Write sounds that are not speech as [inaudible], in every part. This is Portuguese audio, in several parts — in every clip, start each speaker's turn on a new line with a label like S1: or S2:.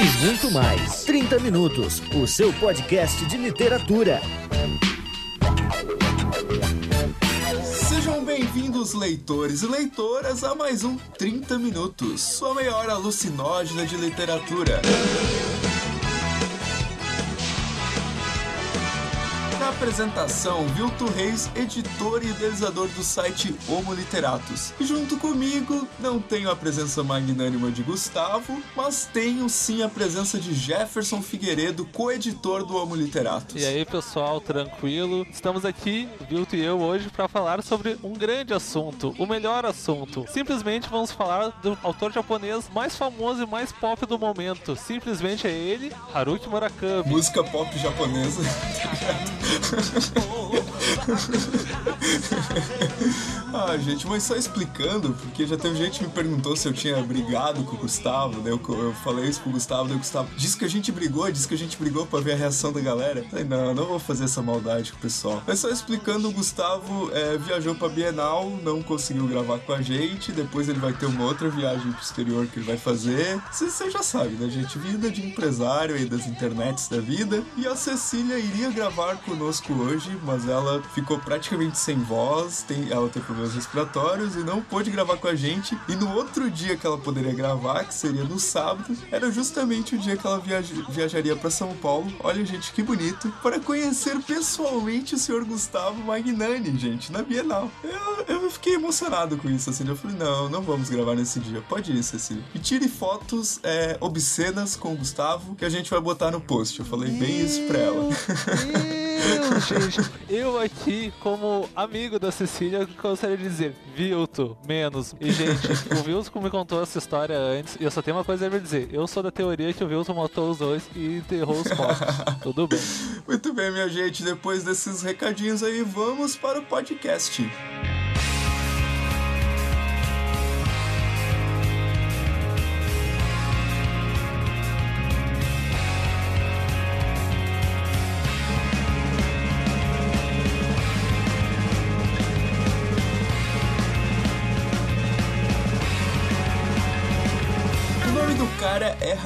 S1: e muito mais. 30 Minutos, o seu podcast de literatura.
S2: Sejam bem-vindos, leitores e leitoras, a mais um 30 Minutos, sua meia alucinógena de literatura. Apresentação, Vilto Reis, editor e idealizador do site Homo Literatus. E junto comigo, não tenho a presença magnânima de Gustavo, mas tenho sim a presença de Jefferson Figueiredo, co-editor do Homo Literatus.
S3: E aí, pessoal, tranquilo? Estamos aqui, Vilto e eu, hoje para falar sobre um grande assunto, o melhor assunto. Simplesmente vamos falar do autor japonês mais famoso e mais pop do momento. Simplesmente é ele, Haruki Murakami.
S2: Música pop japonesa. [laughs] [laughs] ah, gente, mas só explicando, porque já teve gente que me perguntou se eu tinha brigado com o Gustavo, né? Eu, eu falei isso pro Gustavo, daí o Gustavo disse que a gente brigou, disse que a gente brigou pra ver a reação da galera. falei, não, não vou fazer essa maldade com o pessoal. Mas só explicando, o Gustavo é, viajou pra Bienal, não conseguiu gravar com a gente, depois ele vai ter uma outra viagem pro exterior que ele vai fazer. Você já sabe, né, gente? Vida de empresário aí das internets da vida. E a Cecília iria gravar conosco hoje, mas ela ficou praticamente sem voz, tem, ela tem problemas respiratórios e não pôde gravar com a gente. E no outro dia que ela poderia gravar, que seria no sábado, era justamente o dia que ela viaj viajaria para São Paulo. Olha, gente, que bonito, para conhecer pessoalmente o senhor Gustavo Magnani, gente, na Bienal. Eu, eu fiquei emocionado com isso, assim. Eu falei, não, não vamos gravar nesse dia. Pode ir, Cecília. E tire fotos é, obscenas com o Gustavo que a gente vai botar no post. Eu falei bem isso pra ela. [laughs]
S3: Eu, gente, [laughs] eu aqui, como amigo da Cecília, gostaria de dizer, Vilto, menos. E, gente, [laughs] o Vilto me contou essa história antes, e eu só tenho uma coisa a dizer. Eu sou da teoria que o Vilto matou os dois e enterrou os corpos. [laughs] Tudo bem.
S2: Muito bem, minha gente. Depois desses recadinhos aí, vamos para o podcast.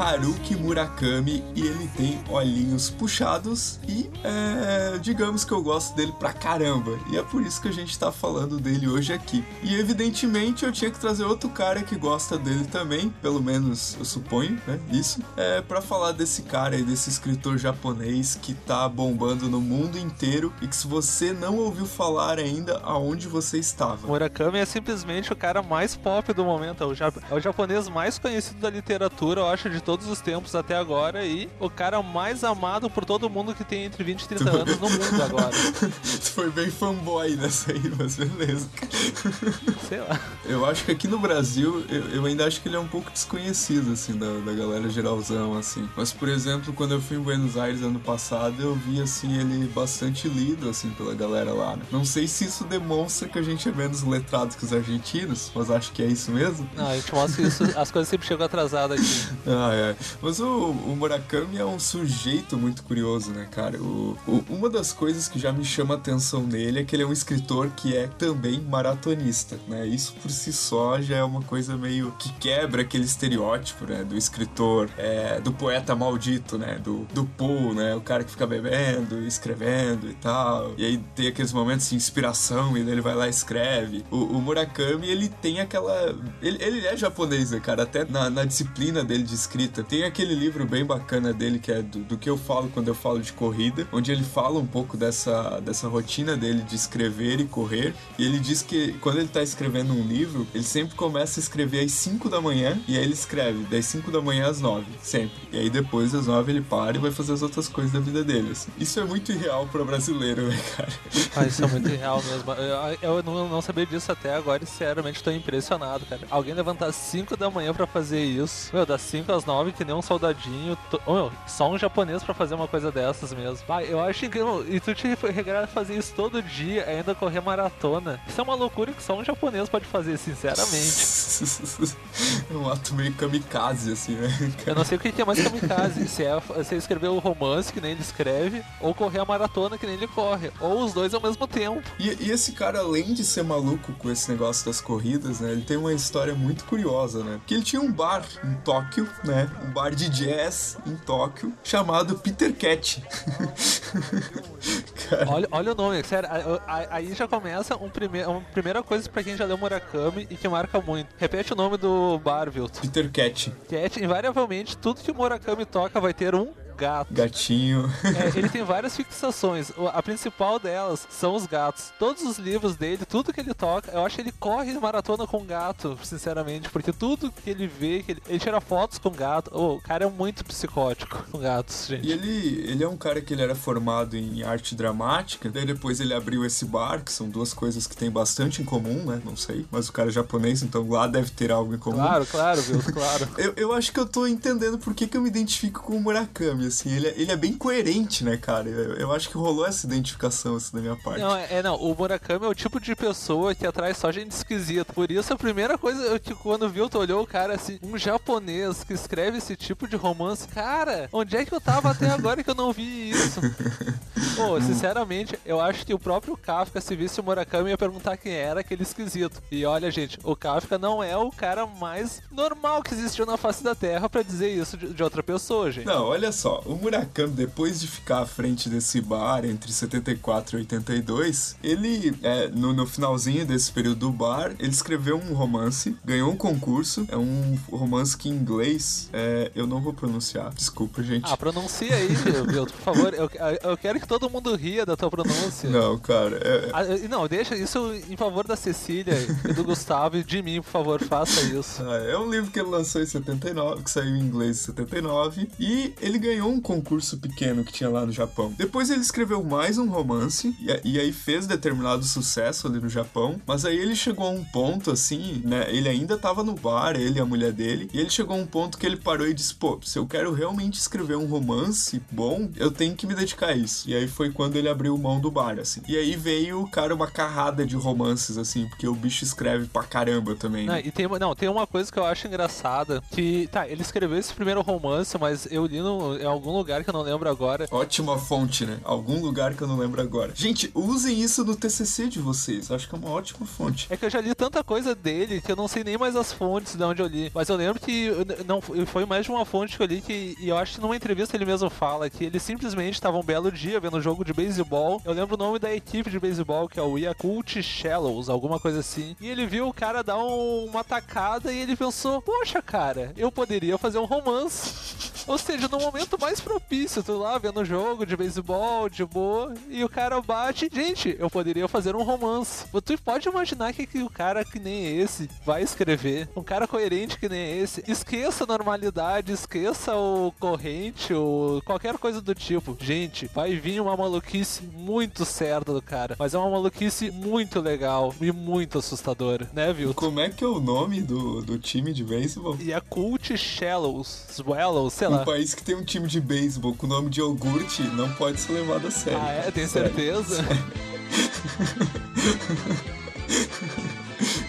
S2: Haruki Murakami e ele tem olhinhos puxados e é, digamos que eu gosto dele pra caramba. E é por isso que a gente tá falando dele hoje aqui. E evidentemente eu tinha que trazer outro cara que gosta dele também, pelo menos eu suponho, né? Isso. É para falar desse cara aí, desse escritor japonês que tá bombando no mundo inteiro e que se você não ouviu falar ainda, aonde você estava?
S3: Murakami é simplesmente o cara mais pop do momento, é o, é o japonês mais conhecido da literatura eu acho, de todos os tempos até agora e o cara mais amado por todo mundo que tem entre 20 e 30 anos no mundo agora. [laughs]
S2: tu foi bem fanboy nessa aí, mas beleza.
S3: Sei lá.
S2: Eu acho que aqui no Brasil, eu, eu ainda acho que ele é um pouco desconhecido, assim, da, da galera geralzão, assim. Mas, por exemplo, quando eu fui em Buenos Aires ano passado, eu vi, assim, ele bastante lido, assim, pela galera lá, né? Não sei se isso demonstra que a gente é menos letrado que os argentinos, mas acho que é isso mesmo.
S3: Não, a gente mostra que isso, as coisas sempre chegam atrasadas aqui. [laughs]
S2: Ah, é. Mas o, o, Murakami é um sujeito muito curioso, né, cara? O, o, uma das coisas que já me chama atenção nele é que ele é um escritor que é também maratonista, né? Isso por si só já é uma coisa meio que quebra aquele estereótipo, né? Do escritor, é, do poeta maldito, né? Do, do Poe, né? O cara que fica bebendo, escrevendo e tal. E aí tem aqueles momentos de inspiração e ele vai lá e escreve. O, o Murakami, ele tem aquela... Ele, ele é japonês, né, cara? Até na, na disciplina dele de escrita. Tem aquele livro bem bacana dele que é do, do, que eu falo quando eu falo de corrida, onde ele fala um pouco dessa, dessa rotina dele de escrever e correr. E ele diz que quando ele tá escrevendo um livro, ele sempre começa a escrever às 5 da manhã e aí ele escreve das 5 da manhã às 9, sempre. E aí depois das 9 ele para e vai fazer as outras coisas da vida dele. Assim. Isso é muito irreal pro brasileiro, né, cara? [laughs]
S3: Ah, isso é muito irreal mesmo. Eu, eu não, não sabia disso até agora e sinceramente tô impressionado, cara. Alguém levantar às 5 da manhã para fazer isso. Meu, das 5 às 9 que nem um soldadinho. Oh, meu, só um japonês para fazer uma coisa dessas mesmo. Vai, eu acho incrível. E tu te regrar fazer isso todo dia, ainda correr maratona. Isso é uma loucura que só um japonês pode fazer, sinceramente. [laughs]
S2: é um ato meio kamikaze, assim, né? [laughs]
S3: Eu não sei o que é mais kamikaze. se é, se é escrever o romance que nem ele escreve, ou correr a maratona que nem ele corre. Ou os dois ao mesmo tempo.
S2: E, e esse cara, além de ser maluco com esse negócio das corridas, né? Ele tem uma história muito curiosa, né? Que ele tinha um bar em Tóquio, né? Um bar de jazz em Tóquio chamado Peter Cat. [laughs]
S3: olha, olha o nome, sério, aí já começa um prime uma primeira coisa pra quem já leu Murakami e que marca muito. Repete o nome do bar, viu?
S2: Peter Cat.
S3: Cat, invariavelmente, tudo que o Murakami toca vai ter um gato.
S2: Gatinho.
S3: É, [laughs] ele tem várias fixações. A principal delas são os gatos. Todos os livros dele, tudo que ele toca, eu acho que ele corre maratona com gato, sinceramente, porque tudo que ele vê, que ele, ele tira fotos com gato. Oh, o cara é muito psicótico com gatos, gente.
S2: E ele, ele é um cara que ele era formado em arte dramática, daí depois ele abriu esse bar, que são duas coisas que tem bastante em comum, né? Não sei, mas o cara é japonês, então lá deve ter algo em comum.
S3: Claro, claro, viu? Claro. [laughs]
S2: eu, eu acho que eu tô entendendo por que, que eu me identifico com o Murakami, assim. Ele, é, ele é bem coerente, né, cara? Eu, eu acho que rolou essa identificação, assim, da minha parte.
S3: Não, é, é, não. O Murakami é o tipo de pessoa que atrai só gente esquisita. Por isso, a primeira coisa que quando viu, tu olhou o cara assim, um japonês que escreve esse tipo de romance. Cara, onde é que eu tava até agora que eu não vi isso? [laughs] Pô, sinceramente, eu acho que o próprio Kafka, se visse o Murakami, ia perguntar quem era aquele esquisito. E olha, gente, o Kafka não é o cara mais normal que existiu na face da Terra para dizer isso de, de outra pessoa, gente.
S2: Não, olha só, o Murakami, depois de ficar à frente desse bar entre 74 e 82, ele, é, no, no finalzinho desse período do bar, ele escreveu um romance, ganhou um concurso, é um romance que em inglês é, eu não vou pronunciar, desculpa, gente.
S3: Ah, pronuncia aí, meu, por favor, eu, eu quero que todo mundo ria da tua pronúncia.
S2: Não, cara. É...
S3: Ah, não, deixa isso em favor da Cecília e do Gustavo e de mim, por favor, faça isso.
S2: Ah, é um livro que ele lançou em 79, que saiu em inglês em 79, e ele ganhou um concurso pequeno que tinha lá no Japão. Depois ele escreveu mais um romance, e, e aí fez determinado sucesso ali no Japão, mas aí ele chegou a um ponto assim, né? Ele ainda tava no bar, ele e a mulher dele, e ele chegou a um ponto que ele parou e disse: pô, se eu quero realmente escrever um romance bom, eu tenho que me dedicar a isso. E aí foi quando ele abriu mão do bar, assim. E aí veio, cara, uma carrada de romances, assim, porque o bicho escreve pra caramba também.
S3: Não, e tem, não, tem uma coisa que eu acho engraçada, que, tá, ele escreveu esse primeiro romance, mas eu li no, em algum lugar que eu não lembro agora.
S2: Ótima fonte, né? Algum lugar que eu não lembro agora. Gente, usem isso no TCC de vocês, acho que é uma ótima fonte.
S3: É que eu já li tanta coisa dele que eu não sei nem mais as fontes de onde eu li, mas eu lembro que não foi mais de uma fonte que eu li que, e eu acho que numa entrevista ele mesmo fala que ele simplesmente estava um belo dia vendo um jogo de beisebol. Eu lembro o nome da equipe de beisebol, que é o Yakult Shallows, alguma coisa assim. E ele viu o cara dar um, uma tacada e ele pensou: Poxa, cara, eu poderia fazer um romance. [laughs] Ou seja, no momento mais propício, tu lá vendo jogo de beisebol, de boa, e o cara bate. Gente, eu poderia fazer um romance. Tu pode imaginar que, que o cara que nem esse vai escrever. Um cara coerente que nem esse. Esqueça a normalidade, esqueça o corrente ou qualquer coisa do tipo. Gente, vai vir uma maluquice muito certa do cara. Mas é uma maluquice muito legal e muito assustadora, né, viu?
S2: Como é que é o nome do, do time de beisebol?
S3: Yakult Shallows, Swallows, sei lá.
S2: Um país que tem um time de beisebol com o nome de iogurte não pode ser levado a sério.
S3: Ah, é? Tem certeza? [laughs]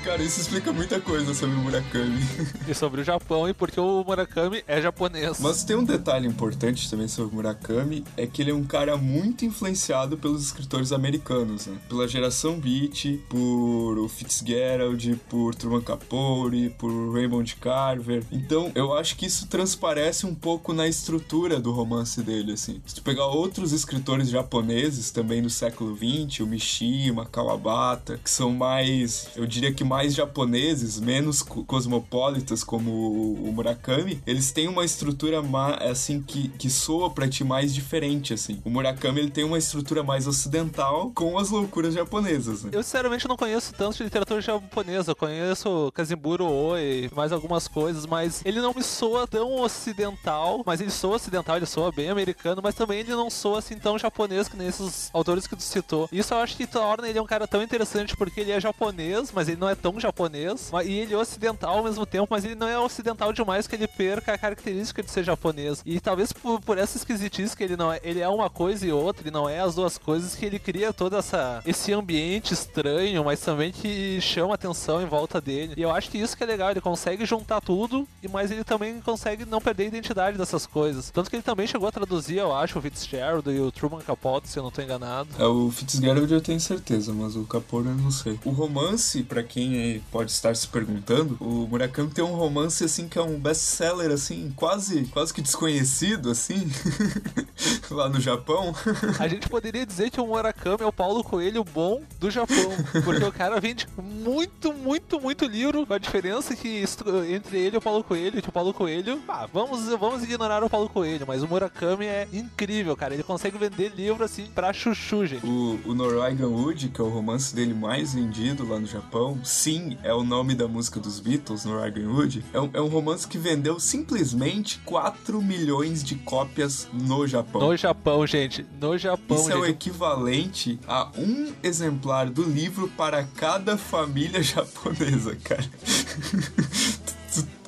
S2: Cara, isso explica muita coisa sobre o Murakami. [laughs]
S3: E sobre o Japão e porque o Murakami é japonês.
S2: Mas tem um detalhe importante também sobre o Murakami, é que ele é um cara muito influenciado pelos escritores americanos, né? Pela geração Beat, por o Fitzgerald, por Truman Capote, por Raymond Carver. Então, eu acho que isso transparece um pouco na estrutura do romance dele, assim. Se tu pegar outros escritores japoneses também do século XX, o Mishima, Kawabata, que são mais, eu diria que mais japoneses, menos cosmopolitas como o Murakami, eles têm uma estrutura assim que, que soa para ti mais diferente assim. O Murakami ele tem uma estrutura mais ocidental com as loucuras japonesas. Né?
S3: Eu sinceramente não conheço tanto de literatura japonesa, eu conheço Kazimburo Oi, mais algumas coisas, mas ele não me soa tão ocidental, mas ele soa ocidental, ele soa bem americano, mas também ele não soa assim tão japonês que nesses autores que tu citou. Isso eu acho que torna ele um cara tão interessante porque ele é japonês, mas ele não é tão japonês, e ele é ocidental ao mesmo tempo, mas ele não é ocidental demais que ele perca a característica de ser japonês. E talvez por, por essa esquisitice que ele não é, ele é uma coisa e outra, e não é as duas coisas que ele cria todo essa esse ambiente estranho, mas também que chama atenção em volta dele. E eu acho que isso que é legal, ele consegue juntar tudo, mas ele também consegue não perder a identidade dessas coisas. Tanto que ele também chegou a traduzir, eu acho, o Fitzgerald e o Truman Capote, se eu não tô enganado.
S2: É, o Fitzgerald eu tenho certeza, mas o Capote eu não sei. O romance, para quem pode estar se perguntando, o Murakami tem um romance assim que é um best-seller assim, quase, quase que desconhecido assim, [laughs] lá no Japão.
S3: A gente poderia dizer que o Murakami é o Paulo Coelho bom do Japão, porque o cara vende muito, muito, muito livro, a diferença que entre ele e o Paulo Coelho, que o Paulo Coelho, ah, vamos, vamos ignorar o Paulo Coelho, mas o Murakami é incrível, cara, ele consegue vender livro assim pra chuchu, gente.
S2: O, o Norwegian Wood, que é o romance dele mais vendido lá no Japão, sim, é o nome da música dos Beatles, Norwegian Wood, é um, é um romance que vendeu simplesmente 4 milhões de cópias no Japão.
S3: No Japão, gente, no Japão.
S2: Isso
S3: gente.
S2: é o equivalente a um exemplar do livro para cada família [laughs] japonesa, cara.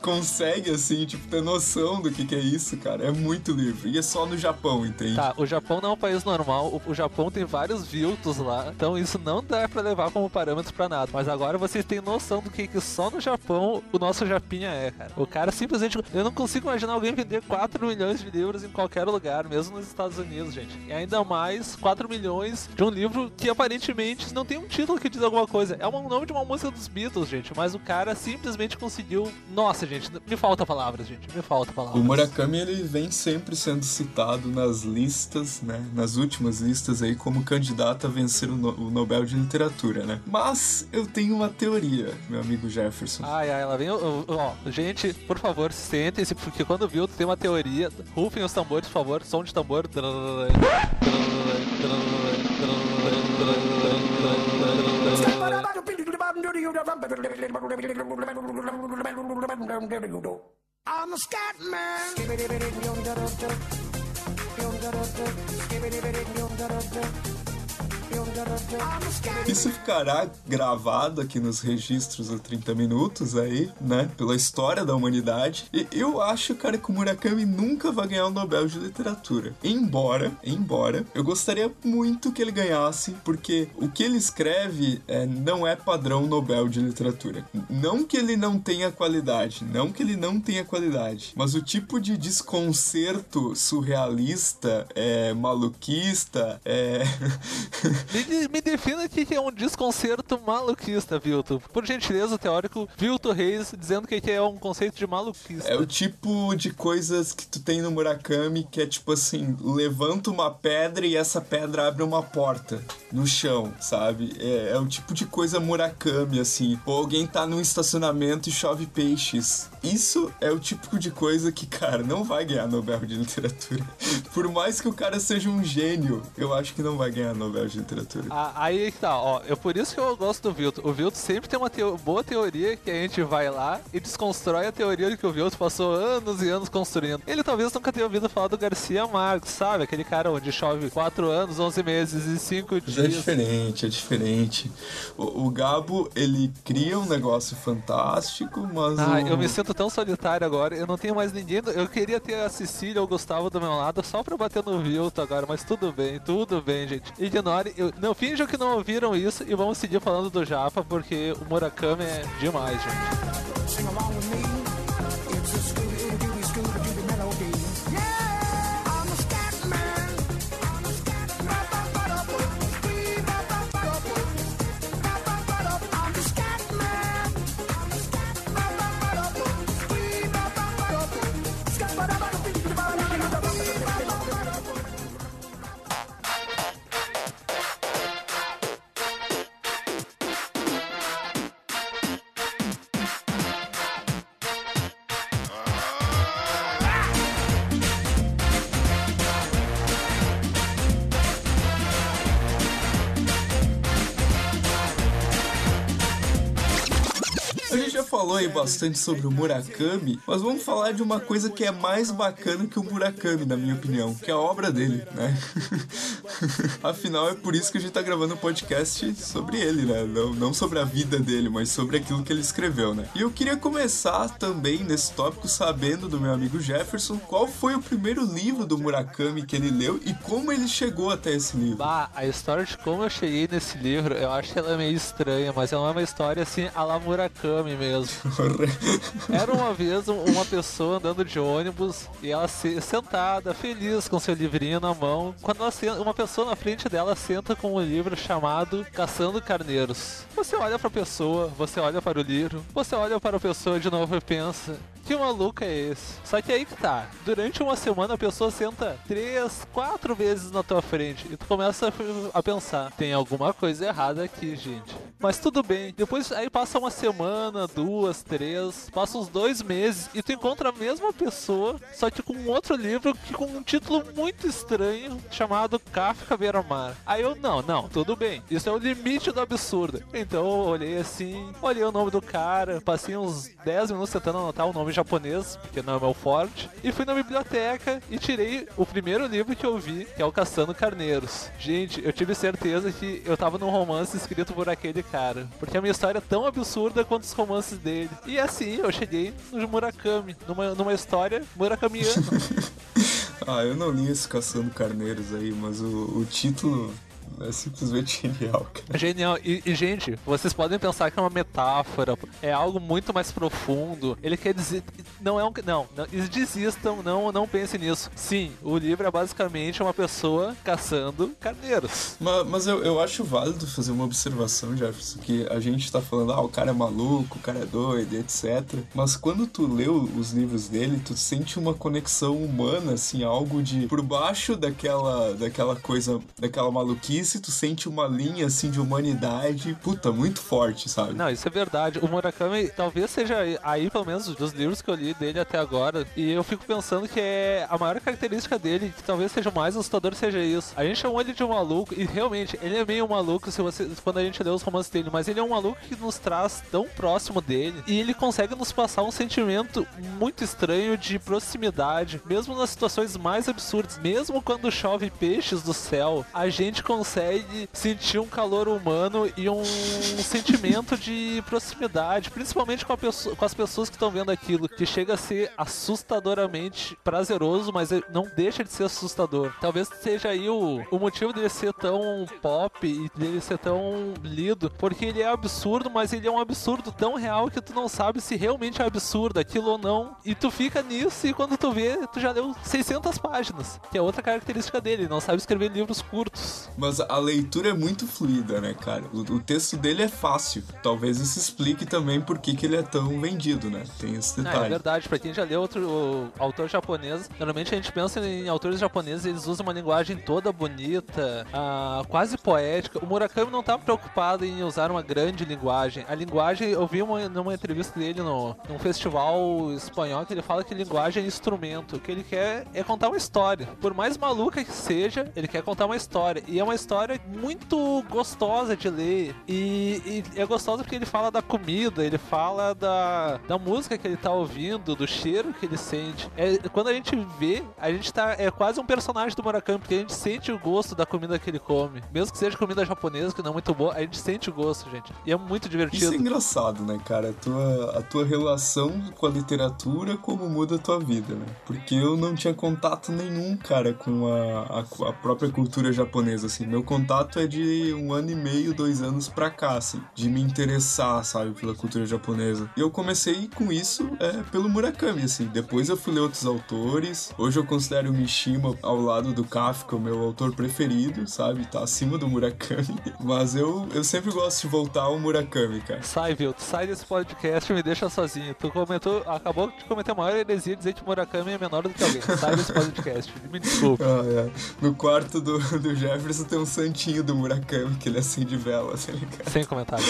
S2: Consegue, assim, tipo, ter noção do que, que é isso, cara. É muito livre. E é só no Japão, entende?
S3: Tá, o Japão não é um país normal. O, o Japão tem vários viltos lá. Então isso não dá pra levar como parâmetro pra nada. Mas agora vocês têm noção do que, que só no Japão o nosso Japinha é, cara. O cara simplesmente. Eu não consigo imaginar alguém vender 4 milhões de livros em qualquer lugar, mesmo nos Estados Unidos, gente. E ainda mais 4 milhões de um livro que aparentemente não tem um título que diz alguma coisa. É o nome de uma música dos Beatles, gente. Mas o cara simplesmente conseguiu. Nossa, gente gente. Me falta palavras, gente. Me falta palavras.
S2: O Murakami, ele vem sempre sendo citado nas listas, né? Nas últimas listas aí, como candidato a vencer o, no o Nobel de Literatura, né? Mas eu tenho uma teoria, meu amigo Jefferson.
S3: Ai, ai, ela vem. Ó, gente, por favor, sentem-se, porque quando viu, tem uma teoria. Rufem os tambores, por favor. Som de tambor. I'm a scat man. Skibidi-bidi-dum-da-da-da. Dum-da-da-da. Skibidi-bidi-dum-da-da-da.
S2: Isso ficará gravado aqui nos registros do 30 minutos aí, né? Pela história da humanidade. E eu acho, cara, que o Murakami nunca vai ganhar o Nobel de Literatura. Embora, embora, eu gostaria muito que ele ganhasse, porque o que ele escreve é, não é padrão Nobel de Literatura. Não que ele não tenha qualidade, não que ele não tenha qualidade, mas o tipo de desconcerto surrealista, é, maluquista, é. [laughs]
S3: Me, me defina o que é um desconcerto maluquista, Vilto. Por gentileza, teórico, Vilto Reis dizendo que é um conceito de maluquista.
S2: É o tipo de coisas que tu tem no Murakami que é tipo assim, levanta uma pedra e essa pedra abre uma porta no chão, sabe? É, é o tipo de coisa Murakami, assim. Ou alguém tá num estacionamento e chove peixes. Isso é o tipo de coisa que, cara, não vai ganhar Nobel de Literatura. [laughs] Por mais que o cara seja um gênio, eu acho que não vai ganhar Nobel de Literatura.
S3: Ah, aí que tá, ó. É por isso que eu gosto do Vilto. O Vilto sempre tem uma teo boa teoria que a gente vai lá e desconstrói a teoria de que o Vilto passou anos e anos construindo. Ele talvez nunca tenha ouvido falar do Garcia Marques, sabe? Aquele cara onde chove 4 anos, 11 meses e 5 dias.
S2: É diferente, é diferente. O, o, Gabo, ele cria um negócio fantástico, mas.
S3: Ah,
S2: o...
S3: eu me sinto tão solitário agora. Eu não tenho mais ninguém. Eu queria ter a Cecília ou o Gustavo do meu lado só pra bater no Vilto agora, mas tudo bem, tudo bem, gente. Ignore. Eu, não finjam que não ouviram isso e vamos seguir falando do Japa, porque o Murakami é demais, gente.
S2: Falou aí bastante sobre o Murakami, mas vamos falar de uma coisa que é mais bacana que o Murakami, na minha opinião, que é a obra dele, né? [laughs] [laughs] Afinal, é por isso que a gente tá gravando um podcast sobre ele, né? Não, não sobre a vida dele, mas sobre aquilo que ele escreveu, né? E eu queria começar também nesse tópico sabendo do meu amigo Jefferson qual foi o primeiro livro do Murakami que ele leu e como ele chegou até esse livro.
S3: Bah, a história de como eu cheguei nesse livro, eu acho que ela é meio estranha, mas ela é uma história assim a la Murakami mesmo. [laughs] Era uma vez uma pessoa andando de ônibus e ela se, sentada, feliz com seu livrinho na mão. Quando ela, uma pessoa na frente dela senta com um livro chamado Caçando Carneiros. Você olha para a pessoa, você olha para o livro, você olha para a pessoa de novo e pensa: que maluco é esse? Só que aí que tá. Durante uma semana a pessoa senta três, quatro vezes na tua frente e tu começa a pensar: tem alguma coisa errada aqui, gente. Mas tudo bem. Depois aí passa uma semana, duas, três, passa uns dois meses e tu encontra a mesma pessoa, só que com um outro livro que com um título muito estranho chamado Kafka Beira-Mar. Aí eu, não, não, tudo bem. Isso é o limite do absurdo. Então eu olhei assim, olhei o nome do cara, passei uns 10 minutos tentando anotar o nome japonês, porque não é meu forte, e fui na biblioteca e tirei o primeiro livro que eu vi, que é o Caçando Carneiros. Gente, eu tive certeza que eu tava num romance escrito por aquele cara, porque a minha história é tão absurda quanto os romances dele. E assim, eu cheguei no Murakami, numa, numa história murakamiana. [laughs]
S2: ah, eu não li esse Caçando Carneiros aí, mas o, o título é simplesmente [laughs] genial, cara.
S3: Genial. E, e, gente, vocês podem pensar que é uma metáfora, é algo muito mais profundo. Ele quer dizer. Não é um. Não, não desistam, não, não pensem nisso. Sim, o livro é basicamente uma pessoa caçando carneiros.
S2: Mas, mas eu, eu acho válido fazer uma observação, Jefferson, que a gente tá falando, ah, o cara é maluco, o cara é doido, etc. Mas quando tu leu os livros dele, tu sente uma conexão humana, assim, algo de por baixo daquela, daquela coisa, daquela maluquice se tu sente uma linha assim de humanidade, puta, muito forte, sabe?
S3: Não, isso é verdade. O Murakami talvez seja aí, pelo menos, dos livros que eu li dele até agora. E eu fico pensando que é a maior característica dele, que talvez seja o mais assustador, seja isso. A gente chamou ele de um maluco, e realmente, ele é meio maluco se você, quando a gente lê os romances dele, mas ele é um maluco que nos traz tão próximo dele, e ele consegue nos passar um sentimento muito estranho de proximidade, mesmo nas situações mais absurdas, mesmo quando chove peixes do céu, a gente consegue consegue sentir um calor humano e um sentimento de proximidade, principalmente com, pessoa, com as pessoas que estão vendo aquilo, que chega a ser assustadoramente prazeroso, mas não deixa de ser assustador. Talvez seja aí o, o motivo dele ser tão pop e dele ser tão lido, porque ele é absurdo, mas ele é um absurdo tão real que tu não sabe se realmente é absurdo aquilo ou não, e tu fica nisso e quando tu vê, tu já leu 600 páginas, que é outra característica dele, não sabe escrever livros curtos.
S2: Mas a leitura é muito fluida, né, cara? O, o, texto dele é fácil. Talvez isso explique também por que, que ele é tão vendido, né? Tem esse detalhe.
S3: Ah, é verdade. Pra quem já leu outro autor japonês, normalmente a gente pensa em autores japoneses, eles usam uma linguagem toda bonita, ah, quase poética. O Murakami não tá preocupado em usar uma grande linguagem. A linguagem, eu vi uma, numa entrevista dele no, num festival espanhol que ele fala que linguagem é instrumento. O que ele quer é contar uma história. Por mais maluca que seja, ele quer contar uma história. E é uma história história muito gostosa de ler. E, e, é gostosa porque ele fala da comida, ele fala da, da música que ele tá ouvindo, do cheiro que ele sente. É, quando a gente vê, a gente tá. É quase um personagem do Murakami, porque a gente sente o gosto da comida que ele come. Mesmo que seja comida japonesa, que não é muito boa, a gente sente o gosto, gente. E é muito divertido.
S2: Isso é engraçado, né, cara? A tua, a tua relação com a literatura, como muda a tua vida, né? Porque eu não tinha contato nenhum, cara, com a, a, a própria cultura japonesa, assim. Meu contato é de um ano e meio, dois anos pra cá, assim, de me interessar, sabe, pela cultura japonesa. E eu comecei com isso é, pelo Murakami, assim. Depois eu fui ler outros autores. Hoje eu considero o Mishima ao lado do Kafka o meu autor preferido, sabe? Tá acima do Murakami. [laughs] Mas eu, eu sempre gosto de voltar ao Murakami, cara.
S3: Sai, viu? Sai desse podcast e me deixa sozinho. Tu comentou, acabou de cometer a maior heresia dizer que Murakami é menor do que alguém. Sai desse podcast. Me desculpe. [laughs]
S2: Ah, é. No quarto do, do Jefferson tem um santinho do Murakami que ele acende vela, tá ligado?
S3: Sem comentário.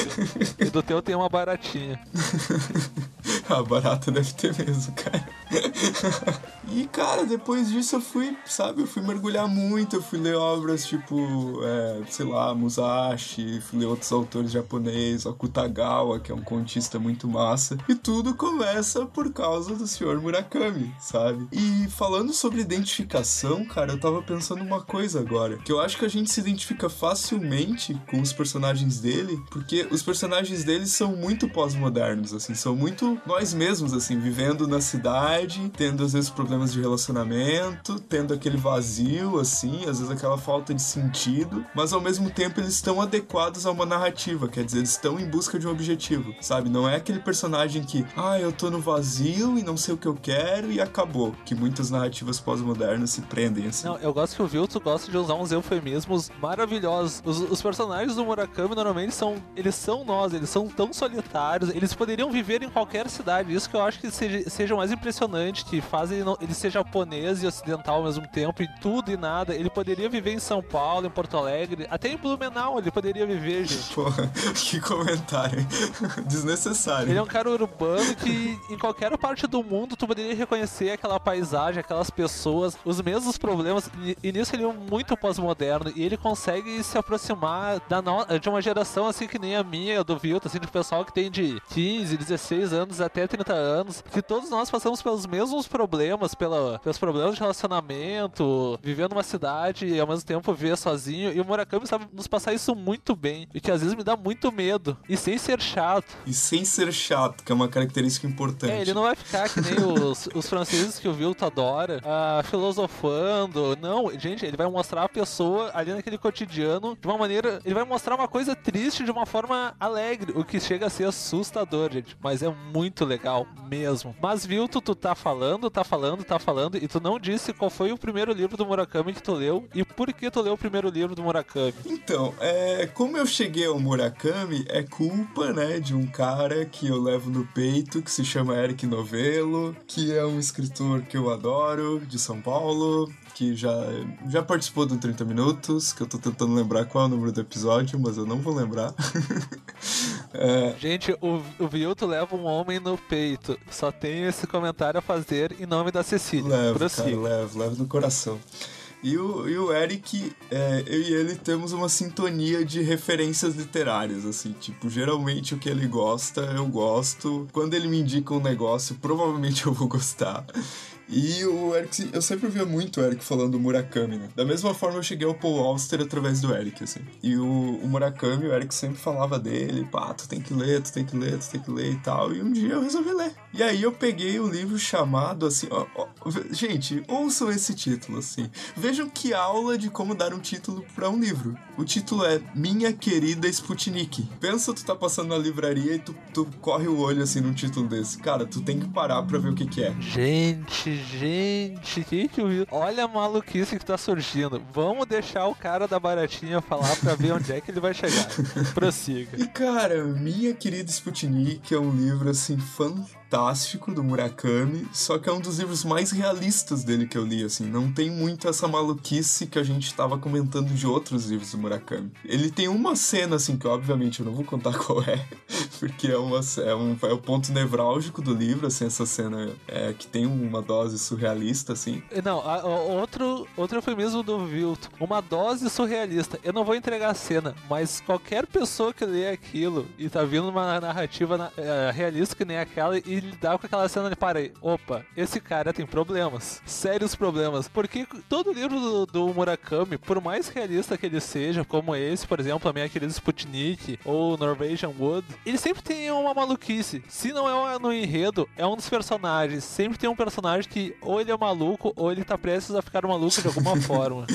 S3: e do teu tem uma baratinha. [laughs] [laughs]
S2: a barata deve ter mesmo, cara. [laughs] e, cara, depois disso eu fui, sabe, eu fui mergulhar muito, eu fui ler obras tipo, é, sei lá, Musashi, fui ler outros autores japoneses, Akutagawa, que é um contista muito massa. E tudo começa por causa do senhor Murakami, sabe? E falando sobre identificação, cara, eu tava pensando uma coisa agora, que eu acho que a gente se identifica facilmente com os personagens dele, porque os personagens dele são muito pós-modernos, assim, são muito. Nós mesmos, assim, vivendo na cidade, tendo às vezes problemas de relacionamento, tendo aquele vazio, assim, às vezes aquela falta de sentido, mas ao mesmo tempo eles estão adequados a uma narrativa, quer dizer, eles estão em busca de um objetivo, sabe? Não é aquele personagem que, ah, eu tô no vazio e não sei o que eu quero e acabou, que muitas narrativas pós-modernas se prendem assim.
S3: Não, eu gosto que o Vilto gosta de usar uns eufemismos maravilhosos. Os, os personagens do Murakami normalmente são, eles são nós, eles são tão solitários, eles poderiam viver em qualquer cidade. Isso que eu acho que seja, seja mais impressionante, que fazem ele ser japonês e ocidental ao mesmo tempo, e tudo e nada. Ele poderia viver em São Paulo, em Porto Alegre, até em Blumenau ele poderia viver, [laughs] gente.
S2: Porra, que comentário [laughs] desnecessário.
S3: Ele é um cara urbano que em qualquer parte do mundo tu poderia reconhecer aquela paisagem, aquelas pessoas, os mesmos problemas. E, nisso ele é muito pós-moderno e ele consegue se aproximar da no... de uma geração assim que nem a minha, do Vilto, assim, de pessoal que tem de 15, 16 anos até 30 anos, que todos nós passamos pelos mesmos problemas, pela, pelos problemas de relacionamento, vivendo numa cidade e ao mesmo tempo viver sozinho. E o Murakami sabe nos passar isso muito bem. E que às vezes me dá muito medo. E sem ser chato.
S2: E sem ser chato, que é uma característica importante.
S3: É, ele não vai ficar que nem os, [laughs] os franceses que o Vilto adora, uh, filosofando. Não, gente, ele vai mostrar a pessoa ali naquele cotidiano de uma maneira. Ele vai mostrar uma coisa triste de uma forma alegre, o que chega a ser assustador, gente. Mas é muito legal mesmo. Mas Vilto, tu tá falando, tá falando, tá falando, e tu não disse qual foi o primeiro livro do Murakami que tu leu e por que tu leu o primeiro livro do Murakami.
S2: Então, é, como eu cheguei ao Murakami, é culpa, né, de um cara que eu levo no peito, que se chama Eric Novello, que é um escritor que eu adoro, de São Paulo, que já, já participou do 30 Minutos, que eu tô tentando lembrar qual é o número do episódio, mas eu não vou lembrar. [laughs]
S3: é... Gente, o, o Vilto leva um homem no peito. Só tenho esse comentário a fazer em nome da Cecília.
S2: Levo, Prossiga. cara, levo, levo no coração. E o, e o Eric, é, eu e ele temos uma sintonia de referências literárias, assim, tipo, geralmente o que ele gosta, eu gosto. Quando ele me indica um negócio, provavelmente eu vou gostar. E o Eric, eu sempre via muito o Eric falando do Murakami, né? Da mesma forma eu cheguei ao Paul Auster através do Eric, assim. E o, o Murakami, o Eric sempre falava dele, pá, tu tem que ler, tu tem que ler, tu tem que ler e tal. E um dia eu resolvi ler. E aí eu peguei o livro chamado, assim, ó, ó, gente, ouçam esse título, assim. Vejam que aula de como dar um título para um livro. O título é Minha Querida Sputnik. Pensa tu tá passando na livraria e tu, tu corre o olho, assim, num título desse. Cara, tu tem que parar pra ver o que que é.
S3: Gente, gente, que que eu Olha a maluquice que tá surgindo. Vamos deixar o cara da baratinha falar pra ver onde é que ele vai chegar. [laughs] Prossiga.
S2: E cara, Minha Querida Sputnik é um livro assim fantástico do Murakami, só que é um dos livros mais realistas dele que eu li, assim, não tem muito essa maluquice que a gente tava comentando de outros livros do Murakami. Ele tem uma cena, assim, que obviamente eu não vou contar [laughs] qual é, porque é, uma, é, um, é o ponto nevrálgico do livro, assim, essa cena é, que tem uma dose surrealista, assim.
S3: Não, a, a, outro, outro eufemismo do Vilto, uma dose surrealista. Eu não vou entregar a cena, mas qualquer pessoa que lê aquilo e tá vindo uma narrativa na, é, realista que nem aquela e lidar com aquela cena de parei, opa, esse cara tem problemas, sérios problemas, porque todo livro do, do, Murakami, por mais realista que ele seja, como esse, por exemplo, a minha querida Sputnik ou Norwegian Wood, ele sempre tem uma maluquice. Se não é no enredo, é um dos personagens. Sempre tem um personagem que ou ele é maluco ou ele tá prestes a ficar maluco de alguma [laughs] forma.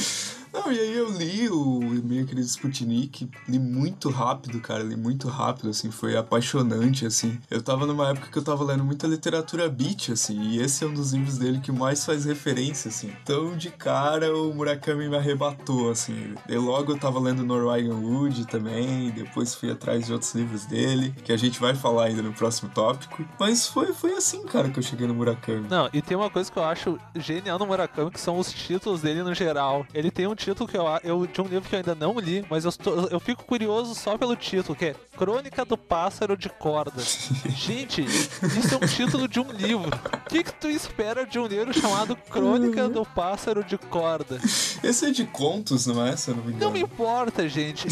S2: Não, e aí eu li o e-mail querido Sputnik, li muito rápido, cara, li muito rápido, assim, foi apaixonante, assim. Eu tava numa época que eu tava lendo muita literatura beat, assim, e esse é um dos livros dele que mais faz referência, assim. Então, de cara, o Murakami me arrebatou, assim. E logo eu tava lendo Norwegian Wood também, depois fui atrás de outros livros dele, que a gente vai falar ainda no próximo tópico. Mas foi, foi assim, cara, que eu cheguei no Murakami.
S3: Não, e tem uma coisa que eu acho genial no Murakami, que são os títulos dele no geral. Ele tem um título que eu, eu de um livro que eu ainda não li, mas eu, eu fico curioso só pelo título, que é Crônica do Pássaro de Corda. [laughs] Gente, isso é um título de um livro. que, que tu espera de um livro chamado Crônica do Pássaro de Corda?
S2: Esse é de contos, não é? Se eu não me engano.
S3: Não me importa, gente.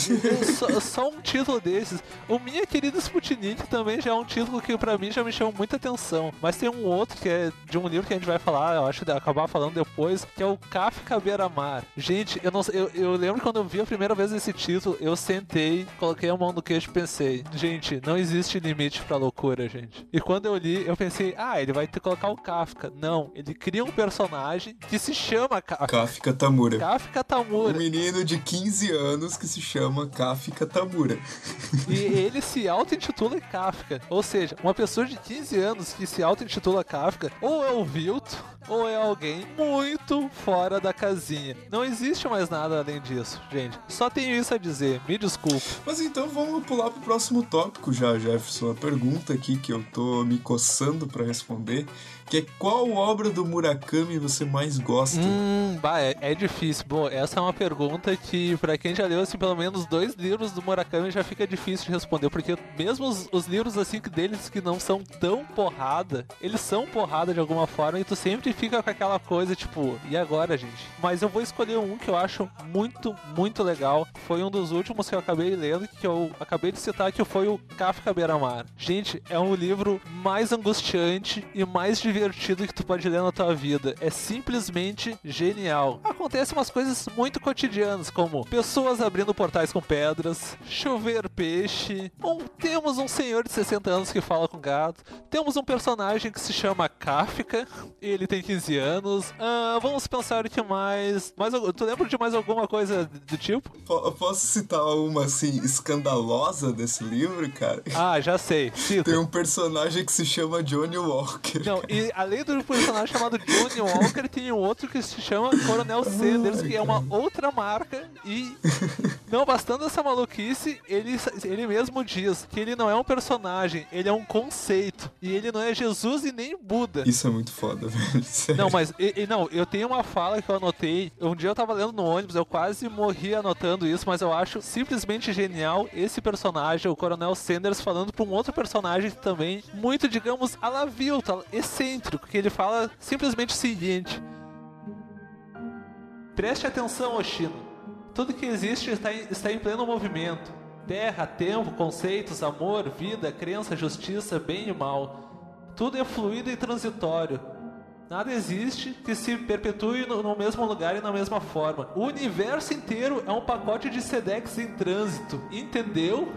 S3: só, só, um título desses. O Minha Querida Sputnik também já é um título que pra mim já me chama muita atenção. Mas tem um outro que é de um livro que a gente vai falar, eu acho que acabar falando depois, que é o Kafka Beira-Mar. Gente, eu, não, eu, eu lembro quando eu vi a primeira vez esse título, eu sentei, coloquei a mão no queixo e pensei, gente, não existe limite pra loucura, gente. E quando eu li, eu pensei, ah, ele vai ter que colocar o Kafka. Não, ele cria um personagem que se chama Kafka.
S2: Kafka Tamura.
S3: Kafka Tamura.
S2: Um menino de 15 anos que se chama Kafka Tamura.
S3: E ele se auto-intitula Kafka. Ou seja, uma pessoa de 15 anos que se auto-intitula Kafka, ou é o Vilto, ou é alguém muito fora da casinha. Não existe mais nada além disso, gente. Só tenho isso a dizer, me desculpe.
S2: Mas então vamos pular pro próximo tópico já, Jefferson. A pergunta aqui que eu tô me coçando para responder que é qual obra do Murakami você mais gosta?
S3: Hum, bah, é, é, difícil. Bom, essa é uma pergunta que, para quem já leu, assim, pelo menos dois livros do Murakami, já fica difícil de responder, porque mesmo os, os livros, assim, deles que não são tão porrada, eles são porrada de alguma forma, e tu sempre fica com aquela coisa, tipo, e agora, gente? Mas eu vou escolher um que eu acho muito, muito legal. Foi um dos últimos que eu acabei lendo, que eu acabei de citar, que foi o Kafka Beira-Mar. Gente, é um livro mais angustiante e mais divertido divertido que tu pode ler na tua vida. É simplesmente genial. Acontecem umas coisas muito cotidianas, como pessoas abrindo portais com pedras, chover peixe, um, temos um senhor de 60 anos que fala com gato, temos um personagem que se chama Kafka, ele tem 15 anos. Uh, vamos pensar o que mais. mais. Tu lembra de mais alguma coisa do tipo?
S2: P posso citar uma assim escandalosa desse livro, cara?
S3: Ah, já sei. Cita.
S2: Tem um personagem que se chama Johnny Walker.
S3: Não, e além do personagem chamado Johnny Walker, tem um outro que se chama Coronel Sanders, que é uma outra marca. E não bastando essa maluquice, ele, ele mesmo diz que ele não é um personagem, ele é um conceito. E ele não é Jesus e nem Buda.
S2: Isso é muito foda, [laughs] velho. Sério.
S3: Não, mas e, e, não, eu tenho uma fala que eu anotei. Um dia eu tava lendo no ônibus, eu quase morri anotando isso, mas eu acho simplesmente genial esse personagem, o Coronel Sanders, falando pra um outro personagem também, muito, digamos, a la Vilta, excêntrico que ele fala simplesmente o seguinte: Preste atenção, Oshino. Tudo que existe está em, está em pleno movimento. Terra, tempo, conceitos, amor, vida, crença, justiça, bem e mal. Tudo é fluido e transitório. Nada existe que se perpetue no, no, mesmo lugar e na mesma forma. O universo inteiro é um pacote de Sedex em trânsito. Entendeu?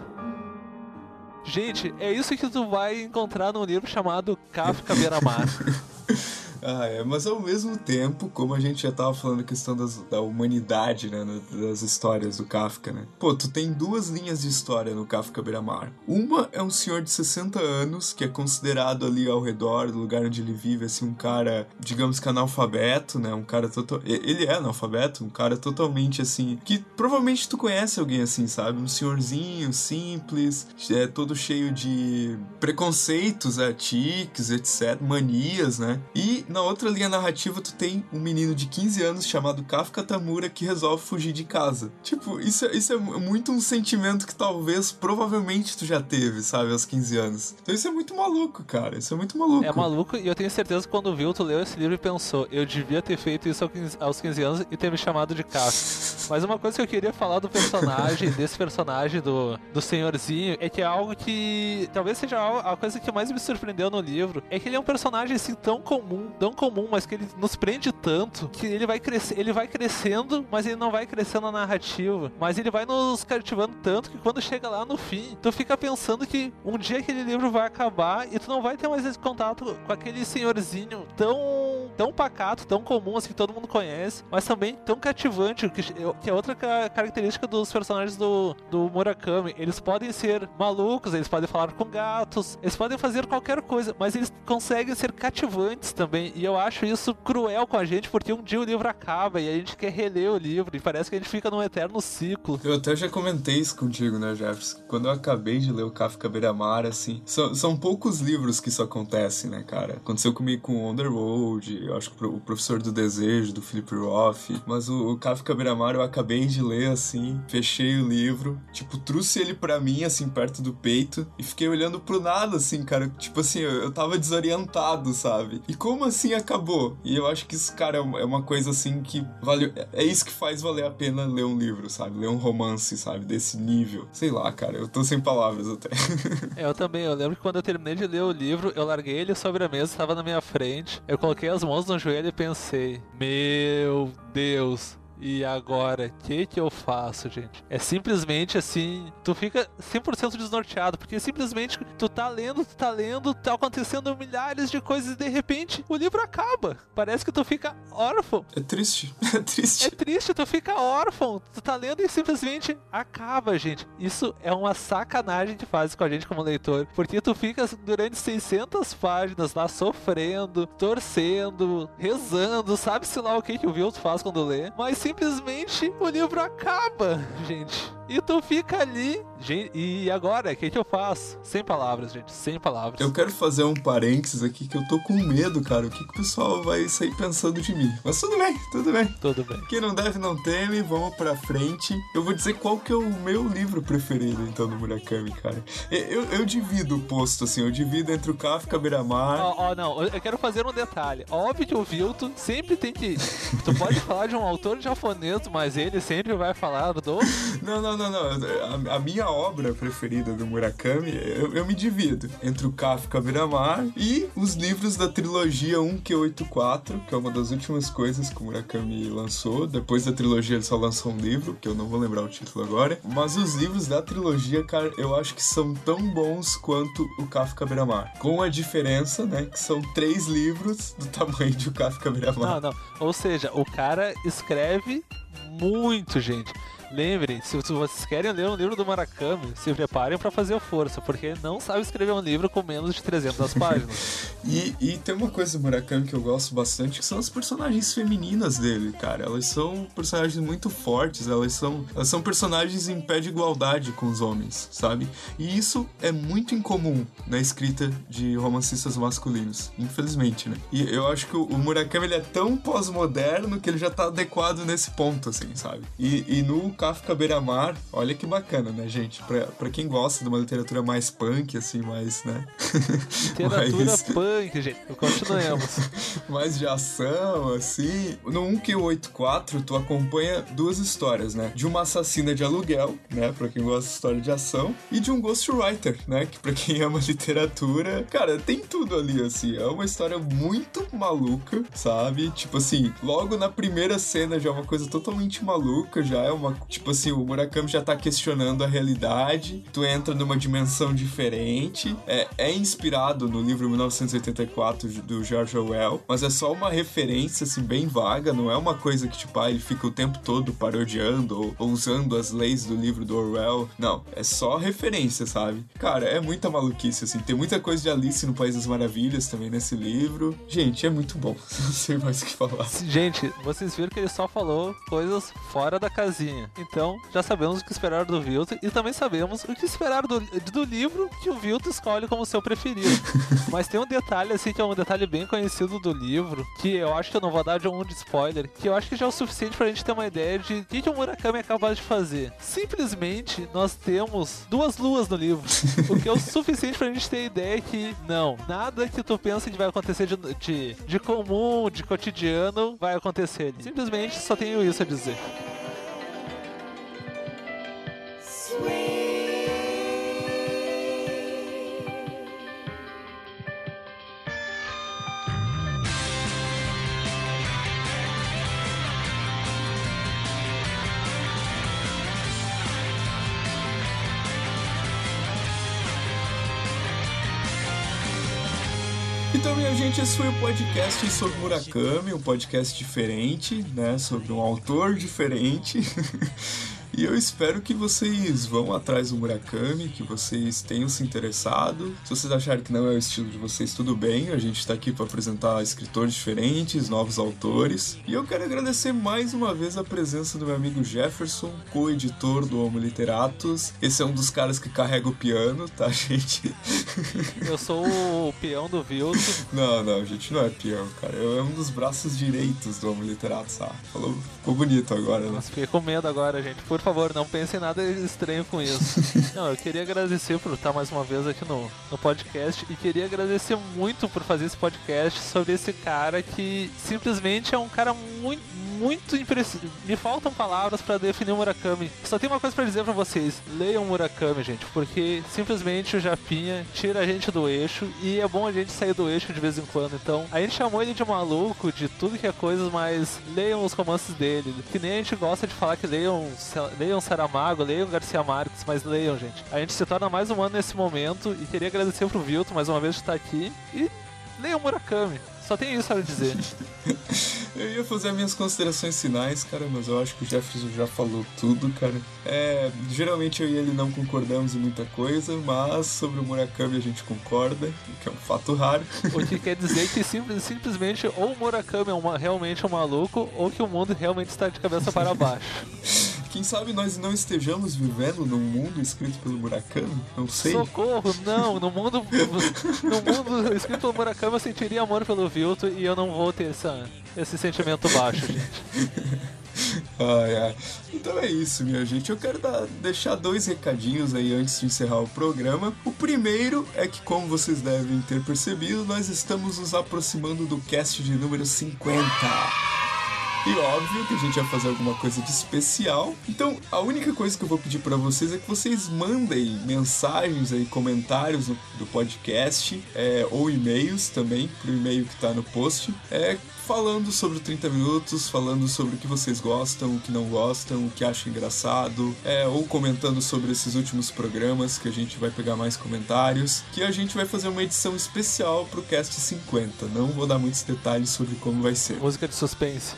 S3: Gente, é isso que tu vai encontrar num livro chamado Kafka Beira-Mar. [laughs]
S2: Ah, é, mas ao mesmo tempo, como a gente já tava falando a questão das, da humanidade, né, das histórias do Kafka, né? Pô, tu tem duas linhas de história no Kafka Beira-Mar. Uma é um senhor de 60 anos, que é considerado ali ao redor do lugar onde ele vive, assim, um cara, digamos que analfabeto, né? Um cara total... Ele é analfabeto, um cara totalmente, assim, que provavelmente tu conhece alguém assim, sabe? Um senhorzinho simples, é todo cheio de preconceitos, é, tiques, etc, manias, né? E na outra linha narrativa, tu tem um menino de 15 anos chamado Kafka Tamura que resolve fugir de casa. Tipo, isso, é, isso é muito um sentimento que talvez, provavelmente, tu já teve, sabe, aos 15 anos. Então isso é muito maluco, cara. Isso é muito maluco.
S3: É maluco e eu tenho certeza que quando viu, tu leu esse livro e pensou, eu devia ter feito isso aos 15 anos e ter me chamado de Kafka. [laughs] Mas uma coisa que eu queria falar do personagem, [laughs] desse personagem do, do senhorzinho, é que é algo que talvez seja a coisa que mais me surpreendeu no livro, é que ele é um personagem assim tão comum, tão comum, mas que ele nos prende tanto que ele vai crescer, ele vai crescendo, mas ele não vai crescendo na narrativa, mas ele vai nos cativando tanto que quando chega lá no fim, tu fica pensando que um dia aquele livro vai acabar e tu não vai ter mais esse contato com aquele senhorzinho tão tão pacato, tão comum assim que todo mundo conhece, mas também tão cativante, que, que é outra característica dos personagens do, do Murakami. Eles podem ser malucos, eles podem falar com gatos, eles podem fazer qualquer coisa, mas eles conseguem ser cativantes também e eu acho isso cruel com a gente, porque um dia o livro acaba e a gente quer reler o livro, e parece que a gente fica num eterno ciclo.
S2: Eu até já comentei isso contigo, né, Jefferson? Quando eu acabei de ler o Kafka Beira-Mar, assim, são, são poucos livros que isso acontece, né, cara? Aconteceu comigo com Underworld, eu acho que o Professor do Desejo, do Philip Roth, mas o, o Kafka Beira-Mar, eu acabei de ler, assim, fechei o livro, tipo, trouxe ele para mim, assim, perto do peito, e fiquei olhando pro nada, assim, cara. Tipo assim, eu, eu tava desorientado, sabe? E como assim acabou? E eu acho que isso, cara, é uma coisa, assim, que valeu. É isso que faz valer a pena ler um livro, sabe? Ler um romance, sabe? Desse nível. Sei lá, cara, eu tô sem palavras até. [laughs]
S3: eu também, eu lembro que quando eu terminei de ler o livro, eu larguei ele sobre a mesa, estava na minha frente, eu coloquei as mãos no joelho e pensei: Meu Deus, e agora, o que que eu faço, gente? É simplesmente assim, tu fica 100% desnorteado, porque simplesmente tu tá lendo, tu tá lendo, tá acontecendo milhares de coisas e de repente o livro acaba. Parece que tu fica órfão.
S2: É triste, [laughs] é triste.
S3: É triste, tu fica órfão, tu tá lendo e simplesmente acaba, gente. Isso é uma sacanagem que faz com a gente como leitor, porque tu fica durante 600 páginas lá sofrendo, torcendo, rezando, sabe-se lá o que que o Vilto faz quando lê, mas sim simplesmente o livro acaba, gente. E tu fica ali. Gente, e agora? O que, que eu faço? Sem palavras, gente. Sem palavras.
S2: Eu quero fazer um parênteses aqui que eu tô com medo, cara. O que, que o pessoal vai sair pensando de mim? Mas tudo bem, tudo bem.
S3: Tudo bem.
S2: Quem não deve, não teme. Vamos pra frente. Eu vou dizer qual que é o meu livro preferido, então, do Murakami, cara. Eu, eu divido o posto, assim. Eu divido entre o Kafka Beramar.
S3: Ó, oh, oh, não. Eu quero fazer um detalhe. Óbvio que o Vilto sempre tem que. tu pode falar de um autor japonês, mas ele sempre vai falar do. [laughs]
S2: Não, não, não não, não. A, a, minha obra preferida do Murakami, eu, eu me divido entre o Kafka Miramar e os livros da trilogia 1Q84, que é uma das últimas coisas que o Murakami lançou. Depois da trilogia ele só lançou um livro, que eu não vou lembrar o título agora. Mas os livros da trilogia, cara, eu acho que são tão bons quanto o Kafka Miramar. Com a diferença, né, que são três livros do tamanho de o Kafka Miramar.
S3: Não, não. Ou seja, o cara escreve muito, gente. Lembrem, se vocês querem ler um livro do Murakami, se preparem para fazer força, porque não sabe escrever um livro com menos de 300 [laughs] páginas.
S2: e, e tem uma coisa do Murakami que eu gosto bastante, que são as personagens femininas dele, cara. Elas são personagens muito fortes, elas são, elas são personagens em pé de igualdade com os homens, sabe? E isso é muito incomum na escrita de romancistas masculinos, infelizmente, né? E eu acho que o, o Murakami ele é tão pós-moderno que ele já tá adequado nesse ponto, assim, sabe? E, e no Kafka Beira-Mar, olha que bacana, né, gente? Pra, pra quem gosta de uma literatura mais punk, assim, mais, né? [laughs]
S3: Literatura mais... punk, gente. Continuemos. [laughs]
S2: mais de ação, assim. No 1Q84, tu acompanha duas histórias, né? De uma assassina de aluguel, né? Pra quem gosta de história de ação. E de um ghostwriter, né? Que pra quem ama [laughs] literatura, cara, tem tudo ali, assim. É uma história muito maluca, sabe? Tipo assim, logo na primeira cena já é uma coisa totalmente maluca, já é uma Tipo assim, o Murakami já tá questionando a realidade, tu entra numa dimensão diferente. É, é inspirado no livro 1984 do George Orwell, mas é só uma referência, assim, bem vaga, não é uma coisa que, tipo, ah, ele fica o tempo todo parodiando ou, ou usando as leis do livro do Orwell. Não, é só referência, sabe? Cara, é muita maluquice, assim. Tem muita coisa de Alice no País das Maravilhas também nesse livro. Gente, é muito bom. [laughs] Não sei mais o que falar.
S3: Gente, vocês viram que ele só falou coisas fora da casinha. Então, já sabemos o que esperar do Vilto e também sabemos o que esperar do, do livro que o Vilto escolhe como seu preferido. [laughs] Mas tem um detalhe, assim, que é um detalhe bem conhecido do livro, que eu acho que eu não vou dar de um de spoiler, que eu acho que já é o suficiente pra gente ter uma ideia de o que, que o Murakami é capaz de fazer. Simplesmente, nós temos duas luas no livro, o que é o [laughs] suficiente pra gente ter ideia que, não, nada que tu pensa que vai acontecer de, de, de comum, de cotidiano, vai acontecer. Simplesmente só tenho isso a dizer.
S2: Então, minha gente, esse foi o podcast sobre Murakami, um podcast diferente, né? Sobre um autor diferente. [laughs] E eu espero que vocês vão atrás do Murakami, que vocês tenham se interessado. Se vocês acharem que não é o estilo de vocês, tudo bem. A gente está aqui para apresentar escritores diferentes, novos autores. E eu quero agradecer mais uma vez a presença do meu amigo Jefferson, co-editor do Homo Literatus. Esse é um dos caras que carrega o piano, tá, [laughs] gente?
S3: Eu sou o peão do Vilto.
S2: Não, não, gente, não é peão, cara. Eu é um dos braços direitos do Homo Literatus, tá? Falou, ficou bonito agora, né?
S3: Nossa, fiquei com medo agora, gente. Por favor, não pensem nada estranho com isso. [laughs] Não, eu queria agradecer por estar mais uma vez aqui no, no podcast e queria agradecer muito por fazer esse podcast sobre esse cara que simplesmente é um cara muito, muito impressionante. Me faltam palavras para definir o Murakami. Só tem uma coisa para dizer para vocês: leiam Murakami, gente, porque simplesmente o Japinha tira a gente do eixo e é bom a gente sair do eixo de vez em quando. Então, a gente chamou ele de maluco, de tudo que é coisas, mas leiam os romances dele. Que nem a gente gosta de falar que leiam, leiam Saramago, leiam Garcia Marques, mas leiam, gente. A gente se torna mais humano nesse momento e queria agradecer pro Vilton mais uma vez de estar aqui e leiam Murakami. Só tem isso a dizer. [laughs]
S2: eu ia fazer minhas considerações finais, cara, mas eu acho que o Jefferson já falou tudo, cara. É, geralmente eu e ele não concordamos em muita coisa, mas sobre o Murakami a gente concorda, que é um fato raro.
S3: O que [laughs] quer dizer que simples, simplesmente ou o Murakami é uma, realmente um maluco, ou que o mundo realmente está de cabeça para baixo. [laughs]
S2: Quem sabe nós não estejamos vivendo num mundo escrito pelo Murakami? Não sei.
S3: Socorro, não. No mundo, no mundo escrito pelo Murakami eu sentiria amor pelo Vilto e eu não vou ter essa, esse sentimento baixo, gente. [laughs]
S2: Ai, ai. Então é isso, minha gente. Eu quero dar, deixar dois recadinhos aí antes de encerrar o programa. O primeiro é que, como vocês devem ter percebido, nós estamos nos aproximando do cast de número 50. E óbvio que a gente vai fazer alguma coisa de especial. Então, a única coisa que eu vou pedir para vocês é que vocês mandem mensagens aí, comentários do podcast, é, ou e-mails também, pro e-mail que tá no post, é, falando sobre 30 minutos, falando sobre o que vocês gostam, o que não gostam, o que acham engraçado, é, ou comentando sobre esses últimos programas que a gente vai pegar mais comentários, que a gente vai fazer uma edição especial pro cast 50. Não vou dar muitos detalhes sobre como vai ser.
S3: Música de suspense.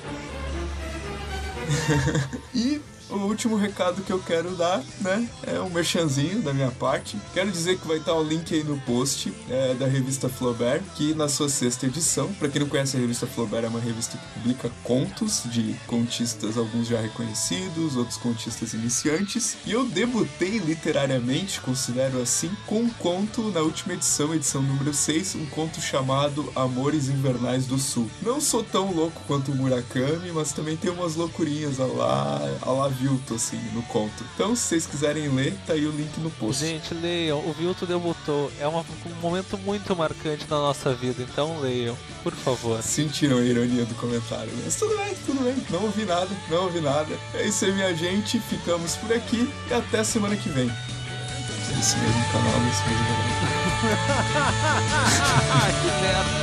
S3: [laughs]
S2: e o último recado que eu quero dar, né, é um merchanzinho da minha parte. Quero dizer que vai estar o link aí no post é, da revista Flaubert, que na sua sexta edição, para quem não conhece a revista Flaubert, é uma revista que publica contos de contistas, alguns já reconhecidos, outros contistas iniciantes. E eu debutei literariamente, considero assim, com um conto na última edição, edição número 6, um conto chamado Amores Invernais do Sul. Não sou tão louco quanto o Murakami, mas também tem umas loucurinhas a lá, a lá Vilto, assim, no conto. Então, se vocês quiserem ler, tá aí o link no post.
S3: Gente, leiam. O Vilto debutou. É um momento muito marcante na nossa vida, então leiam, por favor.
S2: Sentiram a ironia do comentário, né? Mas tudo bem, tudo bem. Não ouvi nada, não ouvi nada. É isso aí, minha gente. Ficamos por aqui e até semana que vem. Esse mesmo canal, esse mesmo
S3: canal. [laughs] que merda.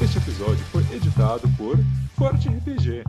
S4: Este episódio foi editado por Forte RPG.